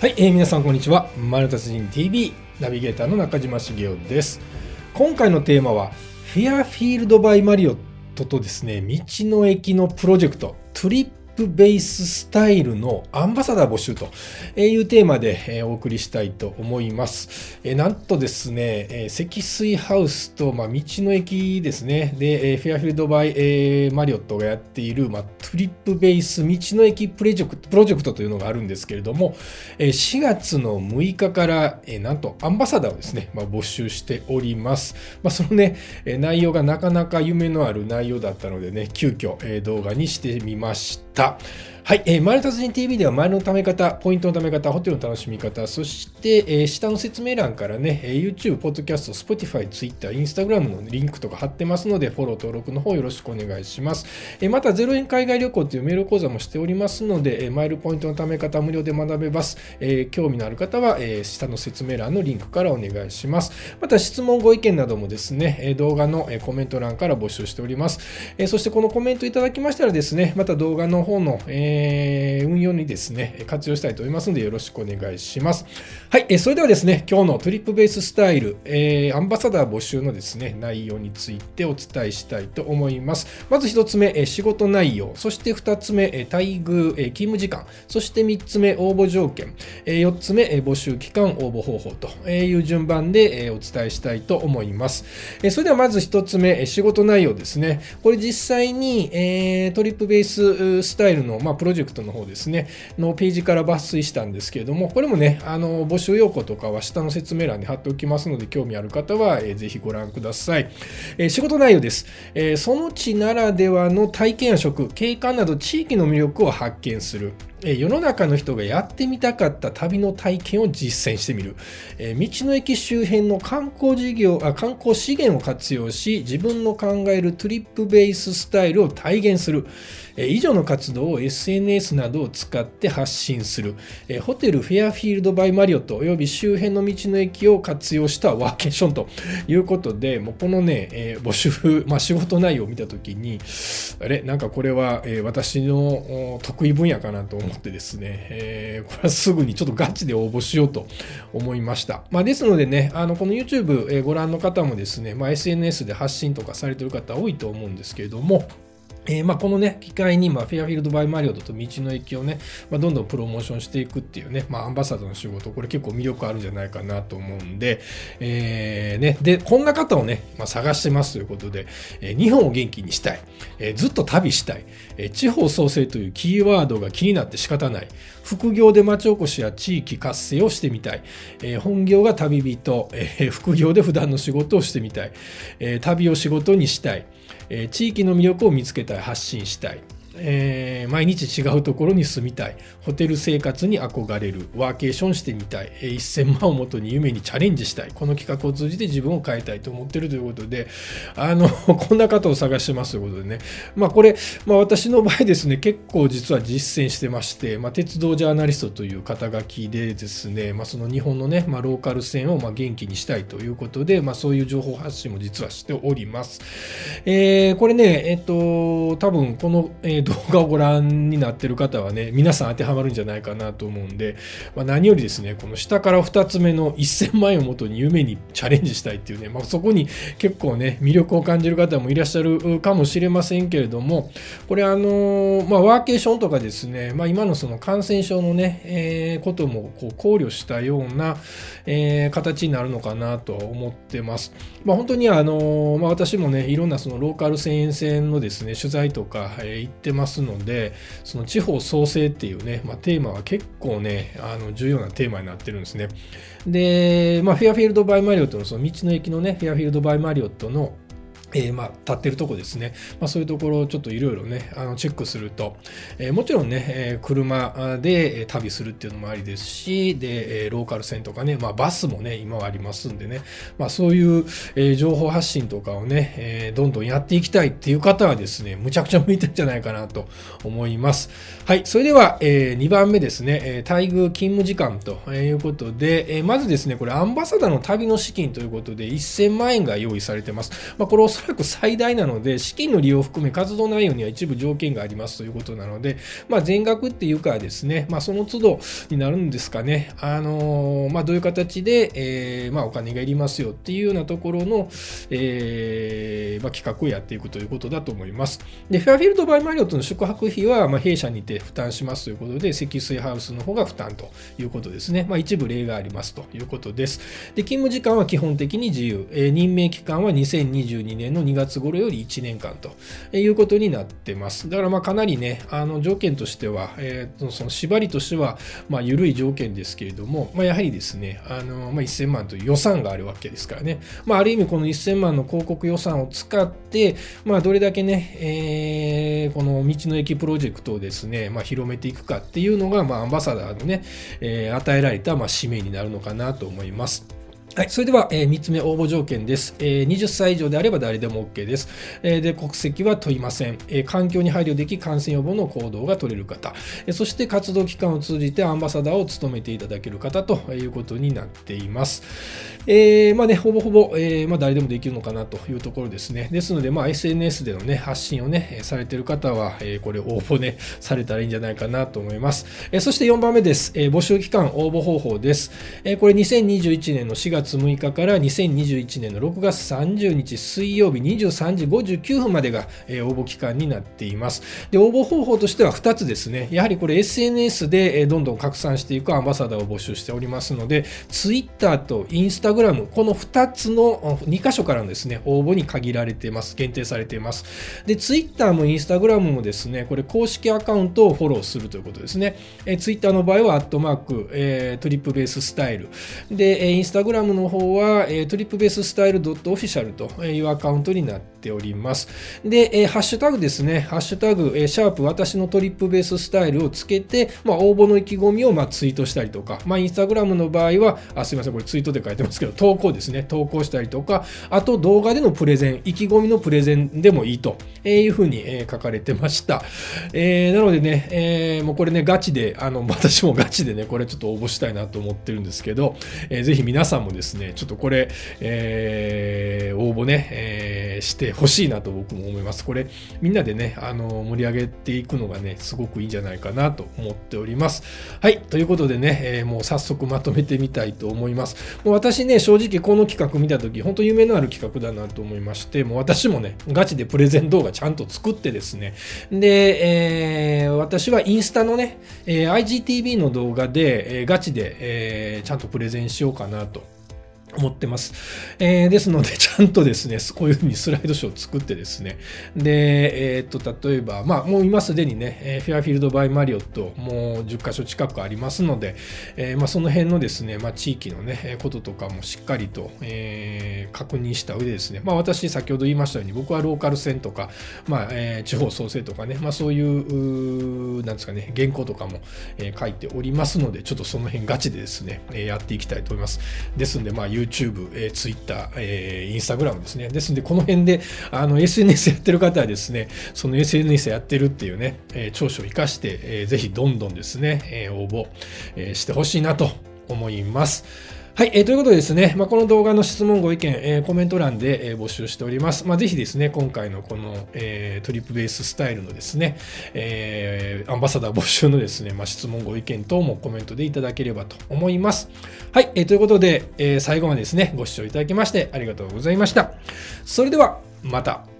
はい、えー皆さんこんにちは。マルタス人 TV ナビゲーターの中島茂雄です。今回のテーマは、フェアフィールドバイマリオットとですね、道の駅のプロジェクト、トリップベーススタイルのアンバサダー募集というテーマでお送りしたいと思います。なんとですね、積水ハウスと、まあ、道の駅ですね、で、フェアフィールドバイ、マリオットがやっている、まあ、トリップベース道の駅プロジェクトプロジェクトというのがあるんですけれども、4月の6日から、なんとアンバサダーをですね、まあ、募集しております。まあ、そのね、内容がなかなか夢のある内容だったのでね、急遽、動画にしてみました。tá? はい、えー、マイル達人 TV ではマイルの貯め方、ポイントの貯め方、ホテルの楽しみ方、そして、えー下の説明欄からね、えー YouTube、Podcast、Spotify、Twitter、Instagram のリンクとか貼ってますので、フォロー登録の方よろしくお願いします。えーまた、0円海外旅行というメール講座もしておりますので、えーマイルポイントの貯め方無料で学べます。えー興味のある方は、えー下の説明欄のリンクからお願いします。また、質問、ご意見などもですね、えー動画のえーコメント欄から募集しております。えーそして、このコメントいただきましたらですね、また動画の方の、えー運用にですね、活用したいと思いますので、よろしくお願いします。はい、えそれではですね、今日のトリップベーススタイル、えーアンバサダー募集のですね、内容についてお伝えしたいと思います。まず一つ目、え仕事内容、そして二つ目、え待遇、え勤務時間、そして三つ目、応募条件、えーつ目、え募集期間、応募方法という順番で、えお伝えしたいと思います。えそれではまず一つ目、え仕事内容ですね。これ実際に、えートリップベーススタイルの、まあ、プロジェクトの方ですね、のページから抜粋したんですけれども、これもね、あの募集要項とかは下の説明欄に貼っておきますので、興味ある方は、えーぜひご覧ください。えー仕事内容です、えーその地ならではの体験や食、景観など地域の魅力を発見する。え世の中の人がやってみたかった旅の体験を実践してみる。え道の駅周辺の観光事業あ、観光資源を活用し、自分の考えるトリップベーススタイルを体現する。え以上の活動を SNS などを使って発信する。えホテルフェアフィールドバイマリオット及び周辺の道の駅を活用したワーケーションということで、もうこのね、え募集、まあ、仕事内容を見たときに、あれ、なんかこれは、え私の得意分野かなと思思ってですね、えーこれはすぐにちょっとガチで応募しようと思いました。まあ、ですのでね、あのこの YouTube、えご覧の方もですね、まあ、SNS で発信とかされてる方多いと思うんですけれども、えーまあ、このね、機会に、ま、フェアフィールドバイマリオットと道の駅をね、まあ、どんどんプロモーションしていくっていうね、まあ、アンバサダーの仕事、これ結構魅力あるんじゃないかなと思うんで、えーね、で、こんな方をね、ま、探してますということで、えー日本を元気にしたい、えずっと旅したい、え地方創生というキーワードが気になって仕方ない、副業で町おこしや地域活性をしてみたい、え本業が旅人、え副業で普段の仕事をしてみたい、え旅を仕事にしたい、地域の魅力を見つけたい、発信したい。えー毎日違うところに住みたい。ホテル生活に憧れる。ワーケーションしてみたい、えー1000万をもとに夢にチャレンジしたい。この企画を通じて自分を変えたいと思ってるということであの こんな方を探してますということでね。まあこれ、まあ、私の場合ですね結構実は実践してまして、まあ、鉄道ジャーナリストという肩書きでですね、まあ、その日本のね、まあ、ローカル線をまあ元気にしたいということで、まあ、そういう情報発信も実はしております。えーこれね、えっと、多分この、えー動画をご覧になってる方はね、皆さん当てはまるんじゃないかなと思うんで、まあ、何よりですね、この下から2つ目の1000万円をもとに夢にチャレンジしたいっていうね、まあ、そこに結構ね、魅力を感じる方もいらっしゃるかもしれませんけれども、これあのまあ、ワーケーションとかですね、まあ、今のその感染症のね、えーこともこう考慮したような、えー形になるのかなとは思ってます。まあ、本当にあのまあ、私もね、いろんなそのローカル線沿線のですね、取材とか、えー行ってますので、その地方創生っていうね、まあ、テーマは結構ね、あの重要なテーマになってるんですね。で、まあ、フェアフィールドバイマリオットのその道の駅のね、フェアフィールドバイマリオットのえーまあ、立ってるとこですね、まあ、そういうところをちょっといろいろねあのチェックすると、えーもちろんね、えー車で旅するっていうのもありですしで、えローカル線とかね、まあ、バスもね今はありますんでね、まあ、そういう、え情報発信とかをね、えどんどんやっていきたいっていう方はですねむちゃくちゃ向いてるんじゃないかなと思います。はいそれでは、え2番目ですね、え待遇勤務時間ということで、えまずですねこれアンバサダーの旅の資金ということで1000万円が用意されてます、まあ、これおそらく最大なので、資金の利用を含め活動内容には一部条件がありますということなので、まあ、全額っていうかですね、まあ、その都度になるんですかね、あの、まあ、どういう形で、えー、まあ、お金がいりますよっていうようなところの、えー、まあ、企画をやっていくということだと思います。で、フェアフィールド・バイ・マリオットの宿泊費は、ま、弊社にて負担しますということで、積水ハウスの方が負担ということですね。まあ、一部例がありますということです。で、勤務時間は基本的に自由。えー、任命期間は2022年の2月頃より1年間ということになってます。だからまかなりね、あの条件としては、えー、その縛りとしては、まあ緩い条件ですけれども、まあ、やはりですね、あの、まあ、1000万という予算があるわけですからね。まあある意味この1000万の広告予算を使って、まあどれだけね、えー、この道の駅プロジェクトをですね、まあ広めていくかっていうのが、まアンバサダーのね、えー、与えられたまあ使命になるのかなと思います。はい、それでは、えー、3つ目応募条件です、えー。20歳以上であれば誰でも OK です。えー、で、国籍は問いません、え。環境に配慮でき感染予防の行動が取れる方、え、そして活動期間を通じてアンバサダーを務めていただける方ということになっています。え、まあね、ほぼほぼ、え、まあ誰でもできるのかなというところですね。ですので、まあ SNS でのね、発信をね、されている方は、え、これ応募ね、されたらいいんじゃないかなと思います。え、そして4番目です。え、募集期間応募方法です。え、これ2021年の4月6日から2021年の6月30日水曜日23時59分までが、えー、応募期間になっています。で、応募方法としては2つですね。やはりこれ SNS で、えどんどん拡散していくアンバサダーを募集しておりますので、Twitter と Instagram グラム、この2つの2箇所からのですね、応募に限られています。限定されています。で、ツイッターもインスタグラムもですね、これ公式アカウントをフォローするということですね。えツイッターの場合は、アットマーク、えー、トリップベーススタイル。で、インスタグラムの方は、えー、トリップベーススタイルドットオフィシャルというアカウントになっております。で、えー、ハッシュタグですね、ハッシュタグ、えー、シャープ私のトリップベーススタイルをつけて、まあ、応募の意気込みを、まあ、ツイートしたりとか、まあ、インスタグラムの場合は、あ、すいません、これツイートで書いてますけど、投稿ですね、投稿したりとか、あと動画でのプレゼン、意気込みのプレゼンでもいいというふうに、え書かれてました。えー、なのでね、えー、もうこれね、ガチで、あの、私もガチでね、これちょっと応募したいなと思ってるんですけど、えー、ぜひ皆さんもね、ですねちょっとこれ、えー、応募ね、えー、してほしいなと僕も思います。これ、みんなでね、あの、盛り上げていくのがね、すごくいいんじゃないかなと思っております。はい、ということでね、えー、もう早速まとめてみたいと思います。もう私ね、正直この企画見たとき、本当夢のある企画だなと思いまして、もう私もね、ガチでプレゼン動画ちゃんと作ってですね、で、えー、私はインスタのね、えー、IGTV の動画で、えー、ガチで、えー、ちゃんとプレゼンしようかなと。思ってます。えー、ですので、ちゃんとですね、こういうふうにスライドショーを作ってですね、で、えー、っと、例えば、まあ、もう今すでにね、えフェアフィールド・バイ・マリオット、もう10カ所近くありますので、えー、まあ、その辺のですね、まあ、地域のね、こととかもしっかりと、えー、確認した上でですね、まあ、私、先ほど言いましたように、僕はローカル線とか、まあ、えー、地方創生とかね、まあ、そういう、なんですかね、原稿とかも、えー、書いておりますので、ちょっとその辺ガチでですね、えやっていきたいと思います。ですんで、まあ、YouTube、えー、Twitter、えー、Instagram ですね。ですので、この辺で、あの、SNS やってる方はですね、その SNS やってるっていうね、えー、長所を活かして、えー、ぜひどんどんですね、えー、応募、えー、してほしいなと思います。はい、えー、ということでですね、まあ、この動画の質問、ご意見、えー、コメント欄で、えー、募集しております。まあ、ぜひですね、今回のこの、えー、トリップベーススタイルのですね、えー、アンバサダー募集のですね、まあ、質問、ご意見等もコメントでいただければと思います。はい、えー、ということで、えー、最後までですね、ご視聴いただきましてありがとうございました。それでは、また。